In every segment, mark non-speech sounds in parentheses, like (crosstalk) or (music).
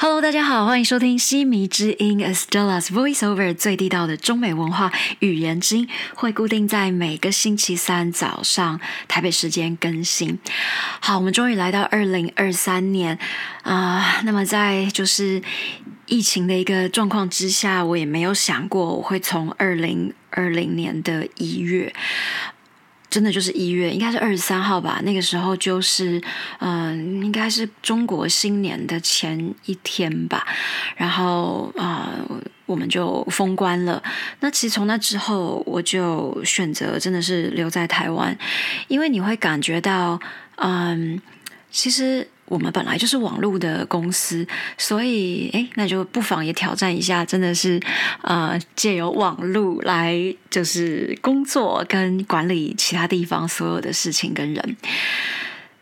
Hello，大家好，欢迎收听西迷之音 Estella's Voiceover 最地道的中美文化语言之音，会固定在每个星期三早上台北时间更新。好，我们终于来到二零二三年啊、那么在就是疫情的一个状况之下，我也没有想过我会从二零二零年的一月。真的就是一月，应该是二十三号吧。那个时候就是，嗯、应该是中国新年的前一天吧。然后啊、我们就封关了。那其实从那之后，我就选择真的是留在台湾，因为你会感觉到，嗯，其实。我们本来就是网络的公司，所以诶，那就不妨也挑战一下，真的是呃，借由网络来就是工作跟管理其他地方所有的事情跟人。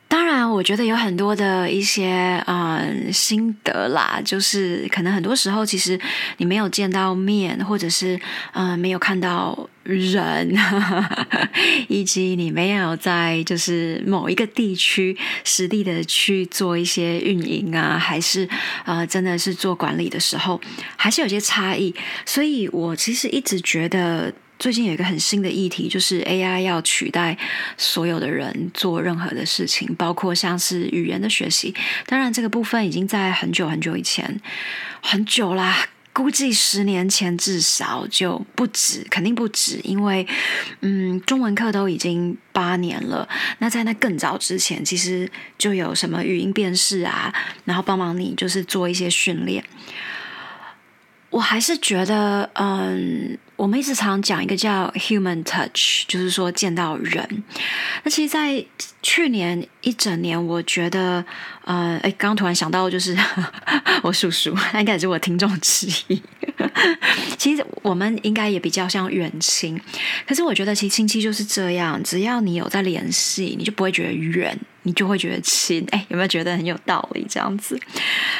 当然，我觉得有很多的一些嗯心得啦，就是可能很多时候其实你没有见到面，或者是嗯没有看到人，(laughs) 以及你没有在就是某一个地区实地的去做一些运营啊，还是呃真的是做管理的时候，还是有些差异。所以我其实一直觉得。最近有一个很新的议题，就是 AI 要取代所有的人做任何的事情，包括像是语言的学习。当然，这个部分已经在很久很久以前，很久啦，估计十年前至少就不止，肯定不止，因为嗯，中文课都已经八年了。那在那更早之前，其实就有什么语音辨识啊，然后帮忙你就是做一些训练。我还是觉得，嗯，我们一直常讲一个叫 human touch，就是说见到人。那其实，在去年一整年，我觉得，呃，哎，刚突然想到，就是 (laughs) 我叔叔，他应该也是我听众之一。(laughs) 其实我们应该也比较像远亲，可是我觉得其实亲戚就是这样，只要你有在联系，你就不会觉得远，你就会觉得亲。哎，有没有觉得很有道理？这样子。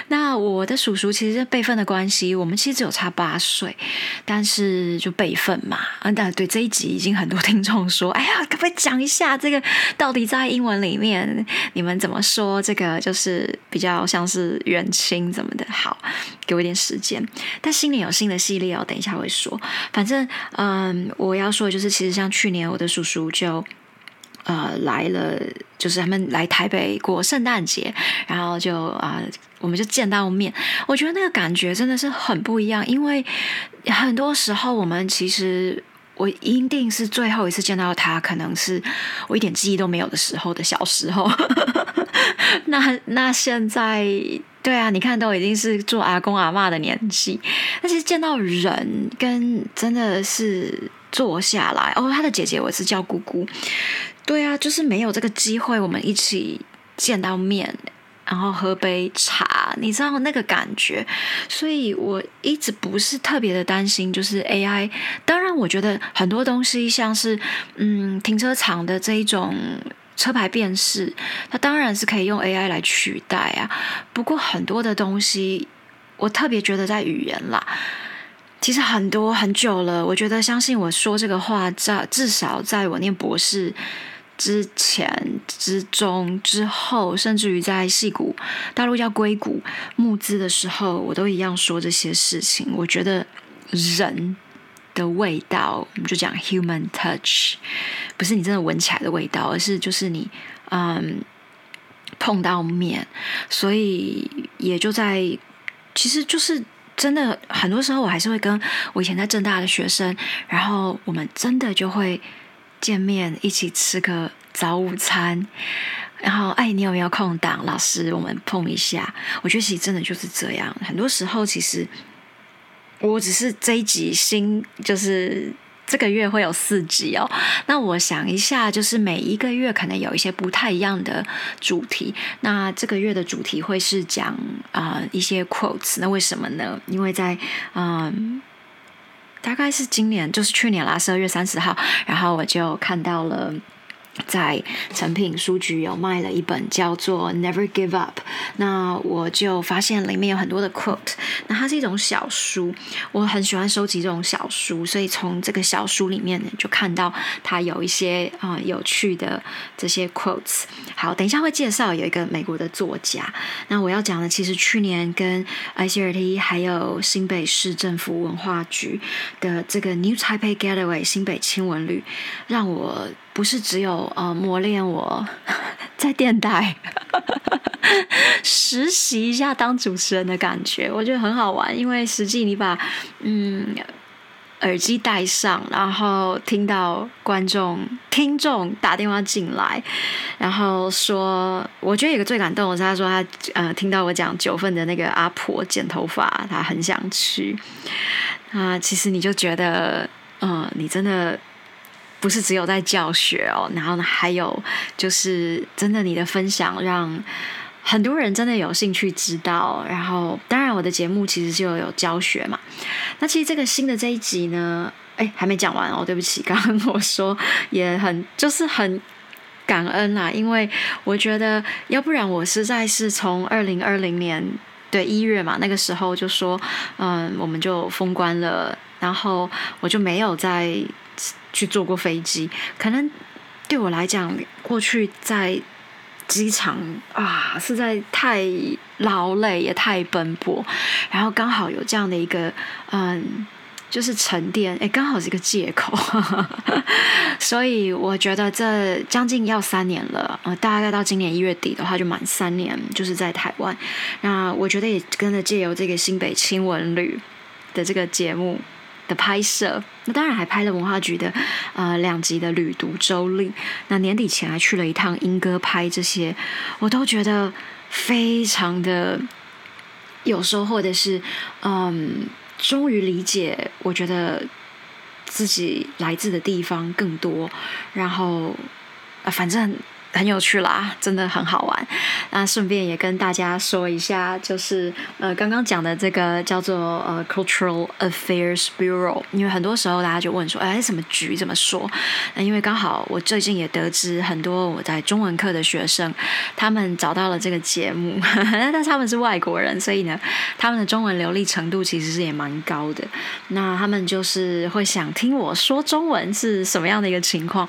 那我的叔叔其实辈分的关系，我们其实只有差八岁，但是就辈分嘛。啊，但对这一集已经很多听众说，哎呀，可不可以讲一下这个到底在英文里面你们怎么说？这个就是比较像是远亲怎么的？好，给我一点时间。但新年有新的系列哦，等一下会说。反正嗯，我要说的就是，其实像去年我的叔叔就。呃，来了，就是他们来台北过圣诞节，然后就啊、我们就见到面。我觉得那个感觉真的是很不一样，因为很多时候我们其实我一定是最后一次见到他，可能是我一点记忆都没有的时候的小时候。(laughs) 那那现在。对啊，你看都已经是做阿公阿嬷的年纪，但其实见到人跟真的是坐下来哦，他的姐姐我是叫姑姑，对啊，就是没有这个机会，我们一起见到面，然后喝杯茶，你知道那个感觉，所以我一直不是特别的担心，就是 AI。当然，我觉得很多东西像是嗯停车场的这一种。车牌辨识，它当然是可以用 AI 来取代啊。不过很多的东西，我特别觉得在语言啦，其实很多很久了。我觉得相信我说这个话，在至少在我念博士之前、之中、之后，甚至于在戏谷大陆叫硅谷募资的时候，我都一样说这些事情。我觉得人。的味道，我们就讲 human touch，不是你真的闻起来的味道，而是就是你嗯碰到面，所以也就在，其实就是真的很多时候，我还是会跟我以前在正大的学生，然后我们真的就会见面，一起吃个早午餐。然后，哎，你有没有空档？老师，我们碰一下。我觉得其实真的就是这样。很多时候，其实我只是这一集新，就是这个月会有四集哦。那我想一下，就是每一个月可能有一些不太一样的主题。那这个月的主题会是讲啊、一些 quotes。那为什么呢？因为在嗯。大概是今年，就是去年啦，十二月三十号，然后我就看到了在成品书局有卖了一本叫做《Never Give Up》，那我就发现里面有很多的 quote。那它是一种小书，我很喜欢收集这种小书，所以从这个小书里面呢，就看到它有一些啊有趣的这些 quotes。好，等一下会介绍有一个美国的作家。那我要讲的，其实去年跟 ICRT 还有新北市政府文化局的这个 New Taipei Getaway 新北亲文旅，让我。不是只有呃磨练我在电台实习一下当主持人的感觉，我觉得很好玩。因为实际你把嗯耳机戴上，然后听到观众听众打电话进来，然后说，我觉得有个最感动的是他说他呃听到我讲九份的那个阿婆剪头发，他很想去啊。其实你就觉得嗯，你真的。不是只有在教学哦，然后呢，还有就是真的你的分享让很多人真的有兴趣知道。然后，当然我的节目其实就有教学嘛。那其实这个新的这一集呢，哎，还没讲完哦，对不起，刚刚我说也很就是很感恩啦，因为我觉得要不然我实在是从二零二零年对一月嘛，那个时候就说，嗯，我们就封关了，然后我就没有在。去坐过飞机，可能对我来讲，过去在机场啊，实在太劳累，也太奔波，然后刚好有这样的一个嗯，就是沉淀，哎，刚好是一个借口，(laughs) 所以我觉得这将近要三年了，呃，大概到今年一月底的话，就满三年，就是在台湾。那我觉得也跟着借由这个新北亲文旅的这个节目。的拍摄，那当然还拍了文化局的呃两集的旅读周历。那年底前还去了一趟英歌拍这些，我都觉得非常的有收获的是，嗯，终于理解，我觉得自己来自的地方更多，然后啊，反正。很有趣啦，真的很好玩。那顺便也跟大家说一下，就是呃刚刚讲的这个叫做呃 Cultural Affairs Bureau，因为很多时候大家就问说，哎，什么局怎么说？那因为刚好我最近也得知很多我在中文课的学生，他们找到了这个节目，(laughs) 但是他们是外国人，所以呢，他们的中文流利程度其实是也蛮高的。那他们就是会想听我说中文是什么样的一个情况。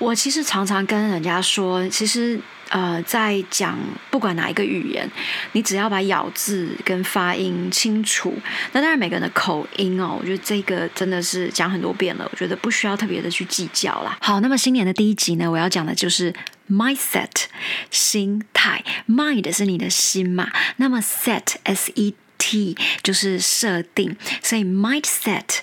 我其实常常跟人家说，其实呃，在讲不管哪一个语言，你只要把咬字跟发音清楚，那当然每个人的口音哦，我觉得这个真的是讲很多遍了，我觉得不需要特别的去计较啦。好，那么新年的第一集呢，我要讲的就是 mindset 心态，mind 是你的心嘛，那么 set s e t 就是设定，所以 mindset。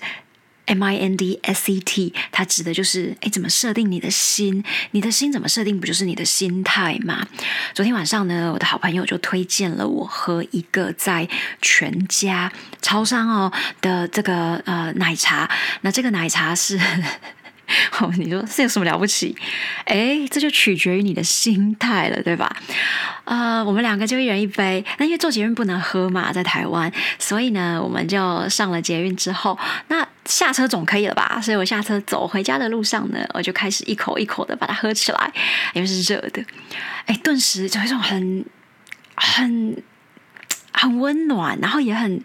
M I N D S E T，它指的就是，哎，怎么设定你的心？你的心怎么设定？不就是你的心态吗？昨天晚上呢，我的好朋友就推荐了我喝一个在全家超商哦的这个呃奶茶。那这个奶茶是。(laughs) 哦，你说这有什么了不起？哎，这就取决于你的心态了，对吧？呃，我们两个就一人一杯。那因为做捷运不能喝嘛，在台湾，所以呢，我们就上了捷运之后，那下车总可以了吧？所以我下车走回家的路上呢，我就开始一口一口的把它喝起来，因为是热的。哎，顿时就一种很很。很温暖，然后也很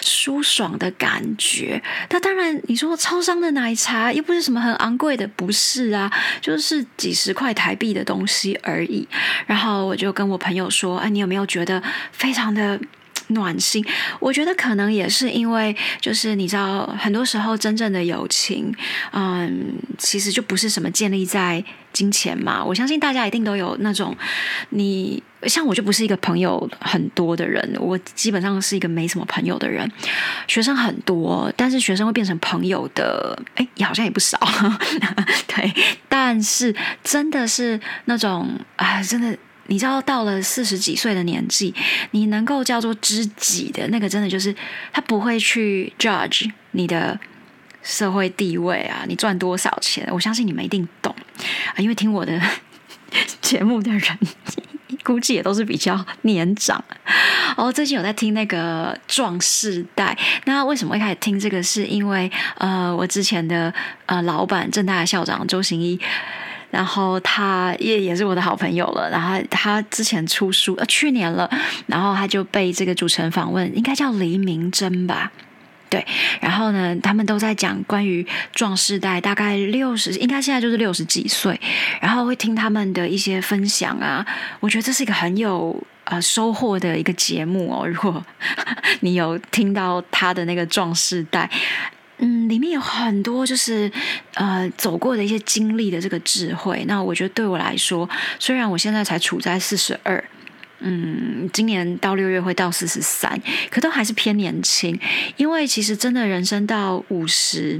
舒爽的感觉。那当然，你说超商的奶茶又不是什么很昂贵的，不是啊，就是几十块台币的东西而已。然后我就跟我朋友说：“哎，你有没有觉得非常的？”暖心，我觉得可能也是因为，就是你知道，很多时候真正的友情，嗯，其实就不是什么建立在金钱嘛。我相信大家一定都有那种，你像我就不是一个朋友很多的人，我基本上是一个没什么朋友的人。学生很多，但是学生会变成朋友的，哎，也好像也不少。(laughs) 对，但是真的是那种啊，真的。你知道，到了四十几岁的年纪，你能够叫做知己的那个，真的就是他不会去 judge 你的社会地位啊，你赚多少钱？我相信你们一定懂啊，因为听我的 (laughs) 节目的人，估计也都是比较年长。哦，最近有在听那个壮士代，那为什么会开始听这个？是因为呃，我之前的呃老板正大的校长周行一。然后他也也是我的好朋友了。然后他之前出书，呃，去年了，然后他就被这个主持人访问，应该叫黎明真吧。对，然后呢，他们都在讲关于壮世代，大概六十，应该现在就是六十几岁，然后会听他们的一些分享啊，我觉得这是一个很有呃收获的一个节目哦。如果 (laughs) 你有听到他的那个壮世代，嗯，里面有很多就是呃走过的一些经历的这个智慧，那我觉得对我来说，虽然我现在才处在四十二。嗯，今年到六月会到四十三，可都还是偏年轻。因为其实真的人生到五十、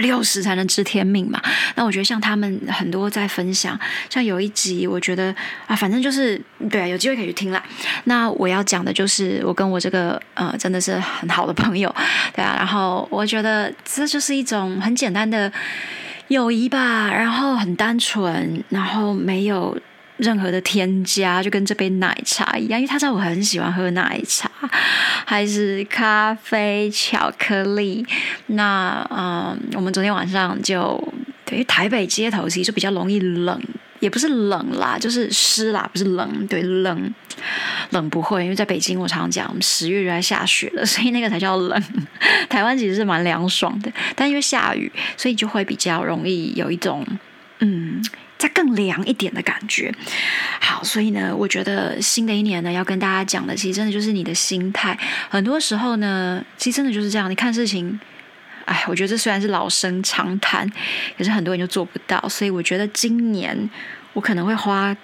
六十才能知天命嘛。那我觉得像他们很多在分享，像有一集，我觉得啊，反正就是对，啊有机会可以去听啦。那我要讲的就是我跟我这个呃，真的是很好的朋友，对啊。然后我觉得这就是一种很简单的友谊吧，然后很单纯，然后没有。任何的添加就跟这杯奶茶一样，因为他知道我很喜欢喝奶茶，还是咖啡、巧克力。那嗯，我们昨天晚上就对于台北街头其实比较容易冷，也不是冷啦，就是湿啦，不是冷。对，冷冷不会，因为在北京我常常讲十月就在下雪了，所以那个才叫冷。(laughs) 台湾其实是蛮凉爽的，但因为下雨，所以就会比较容易有一种嗯。再更凉一点的感觉，好，所以呢，我觉得新的一年呢，要跟大家讲的，其实真的就是你的心态。很多时候呢，其实真的就是这样。你看事情，哎，我觉得这虽然是老生常谈，可是很多人就做不到。所以我觉得今年我可能会花。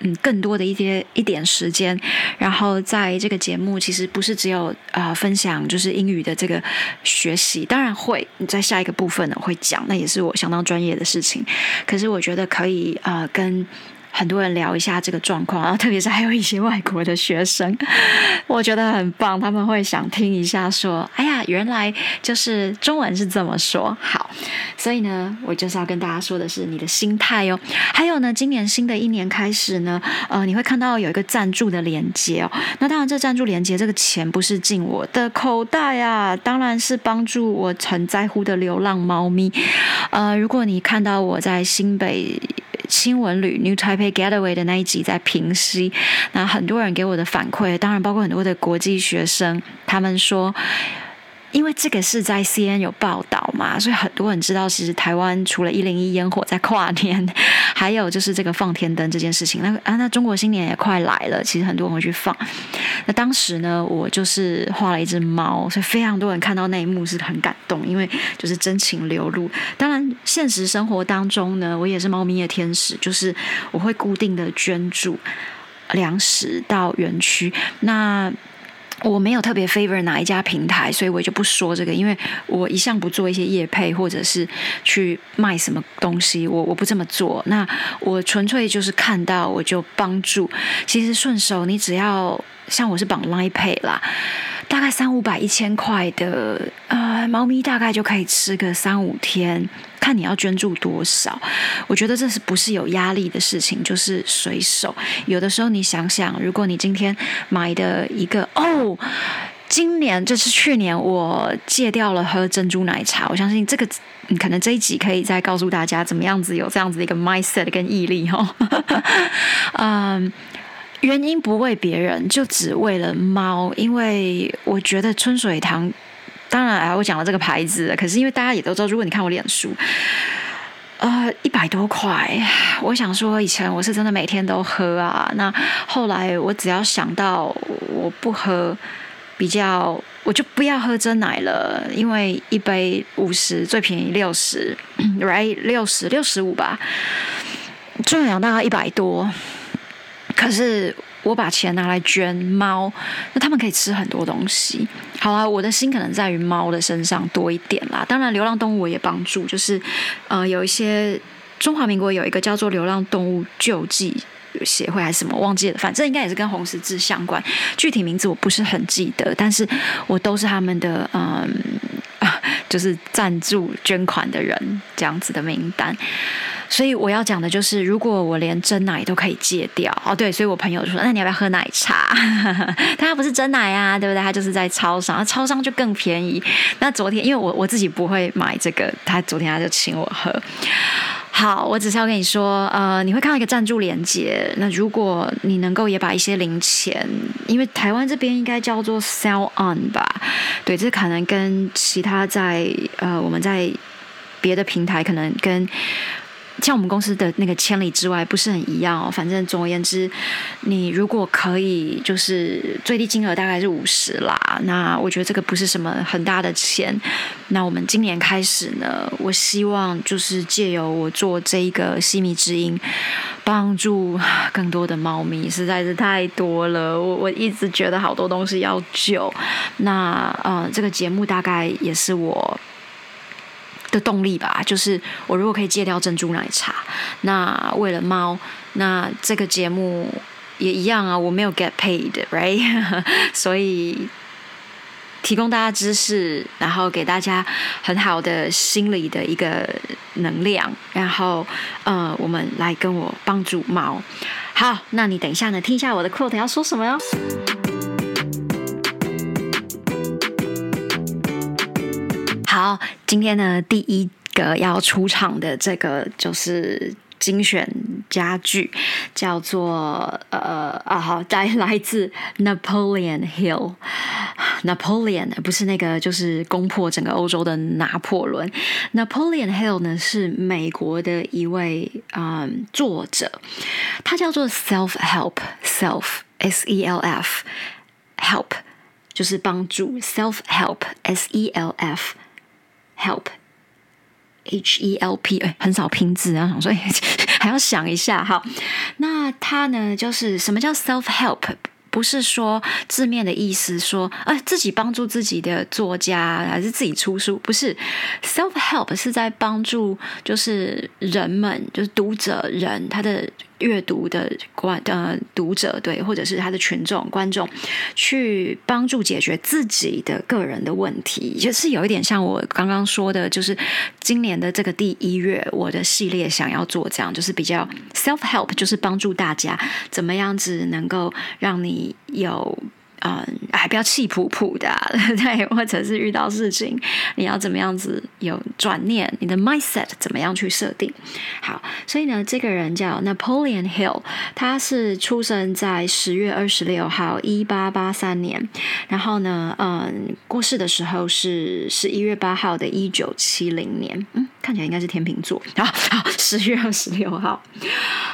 嗯，更多的一些一点时间，然后在这个节目，其实不是只有啊分享就是英语的这个学习，当然会你在下一个部分呢会讲，那也是我相当专业的事情。可是我觉得可以啊跟。很多人聊一下这个状况，(laughs) 然后特别是还有一些外国的学生，(laughs) 我觉得很棒，他们会想听一下，说：“哎呀，原来就是中文是这么说。”好，所以呢，我就是要跟大家说的是你的心态哦。还有呢，今年新的一年开始呢，呃，你会看到有一个赞助的连接哦。那当然，这赞助连接这个钱不是进我的口袋啊，当然是帮助我很在乎的流浪猫咪。呃，如果你看到我在新北。新闻旅 New Taipei Getaway 的那一集在平息，那很多人给我的反馈，当然包括很多的国际学生，他们说。因为这个是在 C N 有报道嘛，所以很多人知道，其实台湾除了一零一烟火在跨年，(laughs) 还有就是这个放天灯这件事情。那啊，那中国新年也快来了，其实很多人会去放。那当时呢，我就是画了一只猫，所以非常多人看到那一幕是很感动，因为就是真情流露。当然，现实生活当中呢，我也是猫咪的天使，就是我会固定的捐助粮食到园区。那我没有特别 favor 哪一家平台，所以我就不说这个，因为我一向不做一些业配或者是去卖什么东西，我我不这么做。那我纯粹就是看到我就帮助。其实顺手，你只要像我是绑 Line Pay 啦。大概三五百、一千块的，呃，猫咪大概就可以吃个三五天，看你要捐助多少。我觉得这是不是有压力的事情，就是随手。有的时候你想想，如果你今天买的一个哦，今年就是去年我戒掉了喝珍珠奶茶，我相信这个可能这一集可以再告诉大家怎么样子有这样子一个 mindset 跟毅力哈，(laughs) 嗯。原因不为别人，就只为了猫。因为我觉得春水堂，当然啊，我讲了这个牌子，可是因为大家也都知道，如果你看我脸书，呃，一百多块。我想说，以前我是真的每天都喝啊。那后来我只要想到我不喝，比较我就不要喝真奶了，因为一杯五十，最便宜六十，(clears throat) right 六十六十五吧，重量大概一百多。可是我把钱拿来捐猫，那他们可以吃很多东西。好了，我的心可能在于猫的身上多一点啦。当然，流浪动物我也帮助，就是呃，有一些中华民国有一个叫做流浪动物救济协会还是什么，忘记了，反正应该也是跟红十字相关。具体名字我不是很记得，但是我都是他们的嗯，就是赞助捐款的人这样子的名单。所以我要讲的就是，如果我连真奶都可以戒掉哦，对，所以我朋友就说：“那你要不要喝奶茶？” (laughs) 他不是真奶啊，对不对？他就是在超商，超商就更便宜。那昨天因为我我自己不会买这个，他昨天他就请我喝。好，我只是要跟你说，呃，你会看到一个赞助连接。那如果你能够也把一些零钱，因为台湾这边应该叫做 sell on 吧？对，这可能跟其他在呃我们在别的平台可能跟。像我们公司的那个千里之外不是很一样哦。反正总而言之，你如果可以，就是最低金额大概是五十啦。那我觉得这个不是什么很大的钱。那我们今年开始呢，我希望就是借由我做这一个西米之音，帮助更多的猫咪，实在是太多了。我我一直觉得好多东西要救。那呃，这个节目大概也是我。的动力吧，就是我如果可以戒掉珍珠奶茶，那为了猫，那这个节目也一样啊，我没有 get paid，right？(laughs) 所以提供大家知识，然后给大家很好的心理的一个能量，然后呃，我们来跟我帮助猫。好，那你等一下呢，听一下我的 quote 要说什么哟。好，今天呢，第一个要出场的这个就是精选家具，叫做呃啊好，来来自 Napoleon Hill，Napoleon 不是那个就是攻破整个欧洲的拿破仑，Napoleon Hill 呢是美国的一位嗯作者，他叫做 Self Help Self S E L F Help 就是帮助 Self Help S E L F。Help, H E L P，哎，很少拼字，然后想说，(laughs) 还要想一下哈。那它呢，就是什么叫 self help？不是说字面的意思，说啊自己帮助自己的作家，还是自己出书？不是，self help 是在帮助，就是人们，就是读者人他的。阅读的观呃读者对，或者是他的群众观众，去帮助解决自己的个人的问题，就是有一点像我刚刚说的，就是今年的这个第一月，我的系列想要做这样，就是比较 self help，就是帮助大家怎么样子能够让你有。嗯，哎，不要气扑扑的，(laughs) 对，或者是遇到事情，你要怎么样子有转念？你的 mindset 怎么样去设定？好，所以呢，这个人叫 Napoleon Hill，他是出生在十月二十六号，一八八三年，然后呢，嗯，过世的时候是十一月八号的一九七零年，嗯，看起来应该是天秤座。好，好，十月二十六号。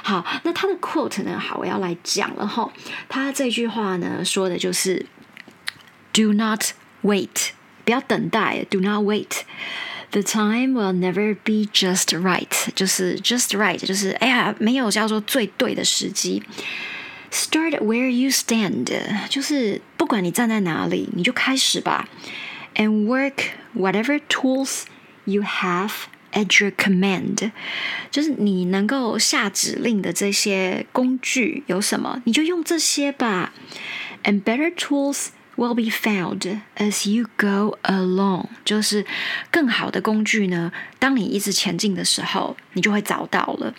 好，那他的 quote 呢？好，我要来讲了哈。他这句话呢，说的就是 “Do not wait”，不要等待。“Do not wait”。The time will never be just right，就是 just right，就是哎呀，没有叫做最对的时机。Start where you stand，就是不管你站在哪里，你就开始吧。And work whatever tools you have。 At your command，就是你能够下指令的这些工具有什么，你就用这些吧。And better tools will be found as you go along，就是更好的工具呢，当你一直前进的时候，你就会找到了。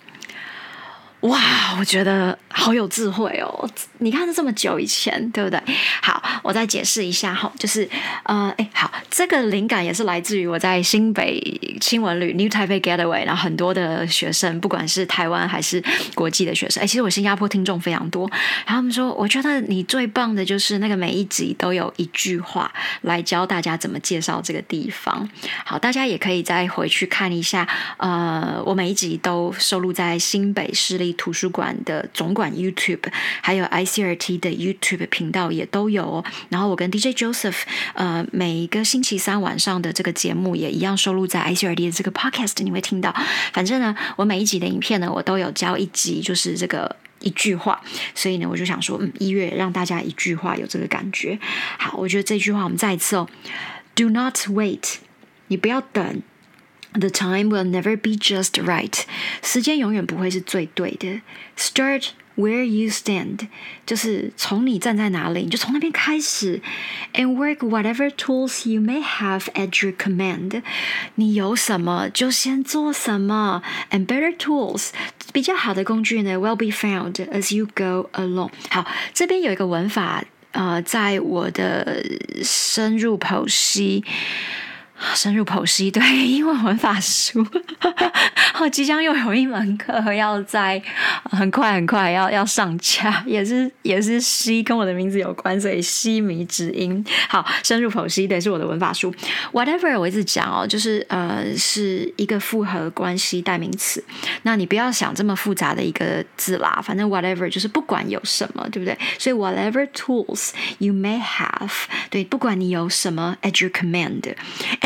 哇，我觉得好有智慧哦！你看，这么久以前，对不对？好，我再解释一下哈，就是呃，哎，好，这个灵感也是来自于我在新北新闻旅 New Taipei Getaway，然后很多的学生，不管是台湾还是国际的学生，哎，其实我新加坡听众非常多，然后他们说，我觉得你最棒的就是那个每一集都有一句话来教大家怎么介绍这个地方。好，大家也可以再回去看一下，呃，我每一集都收录在新北市立。图书馆的总管 YouTube，还有 ICRT 的 YouTube 频道也都有。然后我跟 DJ Joseph，呃，每一个星期三晚上的这个节目也一样收录在 ICRT 的这个 Podcast，你会听到。反正呢，我每一集的影片呢，我都有教一集，就是这个一句话。所以呢，我就想说，嗯，一月让大家一句话有这个感觉。好，我觉得这句话我们再一次哦，Do not wait，你不要等。The time will never be just right，时间永远不会是最对的。Start where you stand，就是从你站在哪里，你就从那边开始。And work whatever tools you may have at your command，你有什么就先做什么。And better tools，比较好的工具呢，will be found as you go along。好，这边有一个文法，呃，在我的深入剖析。 深入剖析，对 (laughs) 英文文法书，我 (laughs) 即将又有一门课要在很快很快要要上架，(laughs) 也是也是西跟我的名字有关，所以西迷之音。好，深入剖析，对，是我的文法书。Whatever，我一直讲哦，就是呃，是一个复合关系代名词。那你不要想这么复杂的一个字啦，反正 whatever 就是不管有什么，对不对？所以 whatever tools you may have，对，不管你有什么 at your command。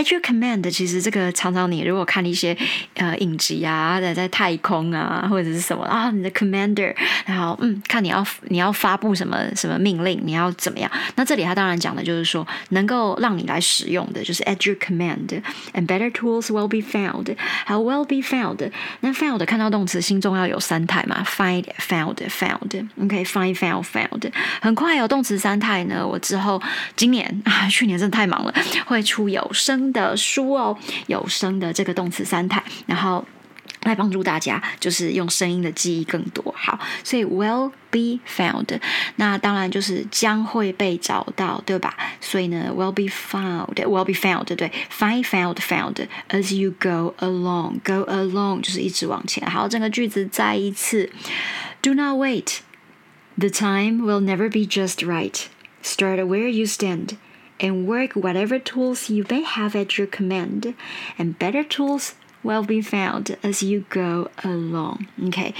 At your command，其实这个常常你如果看一些呃影集啊，在在太空啊或者是什么啊，你的 commander，然后嗯，看你要你要发布什么什么命令，你要怎么样？那这里他当然讲的就是说，能够让你来使用的就是 at your command，and better tools will be found，还有 will be found。那 found 看到动词心中要有三态嘛，find，found，found，OK，find，found，found。很快有动词三态呢，我之后今年啊，去年真的太忙了，会出有的书哦，有声的这个动词三态，然后来帮助大家，就是用声音的记忆更多。好，所以 will be found，那当然就是将会被找到，对吧？所以呢，will be found，will be found，对，find found found as you go along，go along 就是一直往前。好，整个句子再一次，Do not wait，the time will never be just right，start where you stand。and work whatever tools you may have at your command, and better tools will be found as you go along. OK，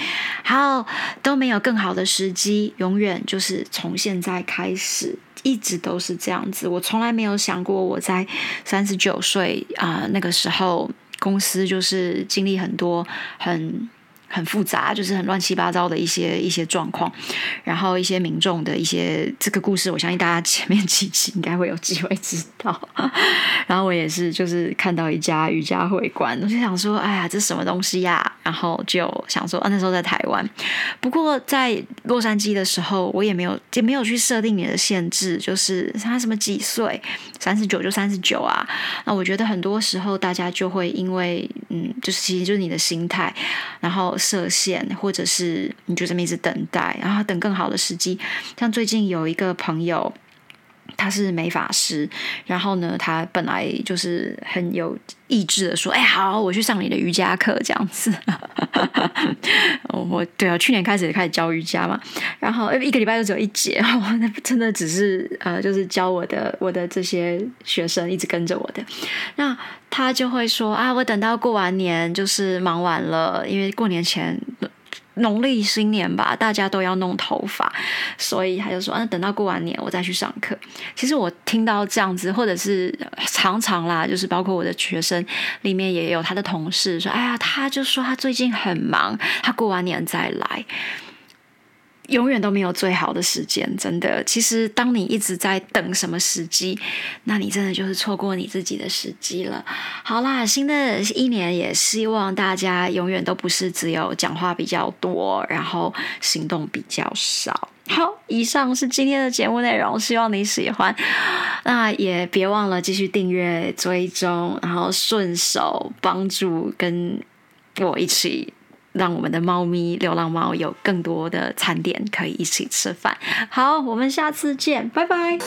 好，都没有更好的时机，永远就是从现在开始，一直都是这样子。我从来没有想过我在三十九岁啊、呃、那个时候，公司就是经历很多很。 很复杂，就是很乱七八糟的一些一些状况，然后一些民众的一些这个故事，我相信大家前面几集应该会有机会知道。(laughs) 然后我也是，就是看到一家瑜伽会馆，我就想说，哎呀，这什么东西呀？然后就想说，啊，那时候在台湾，不过在洛杉矶的时候，我也没有也没有去设定你的限制，就是他什么几岁，三十九就三十九啊。那我觉得很多时候大家就会因为，嗯，就是其实就是你的心态，然后。设限，或者是你就这么一直等待，然后等更好的时机。像最近有一个朋友。他是美发师，然后呢，他本来就是很有意志的说：“哎，好，我去上你的瑜伽课，这样子。(laughs) ”我对啊，去年开始也开始教瑜伽嘛，然后一个礼拜就只有一节，(laughs) 那真的只是呃，就是教我的我的这些学生一直跟着我的，那他就会说：“啊，我等到过完年就是忙完了，因为过年前。”农历新年吧，大家都要弄头发，所以他就说：“那等到过完年我再去上课。”其实我听到这样子，或者是常常啦，就是包括我的学生里面也有他的同事说：“哎呀，他就说他最近很忙，他过完年再来。”永远都没有最好的时间，真的。其实，当你一直在等什么时机，那你真的就是错过你自己的时机了。好啦，新的一年也希望大家永远都不是只有讲话比较多，然后行动比较少。好，以上是今天的节目内容，希望你喜欢。那也别忘了继续订阅、追踪，然后顺手帮助跟我一起。让我们的猫咪流浪猫有更多的餐点可以一起吃饭。好，我们下次见，拜拜。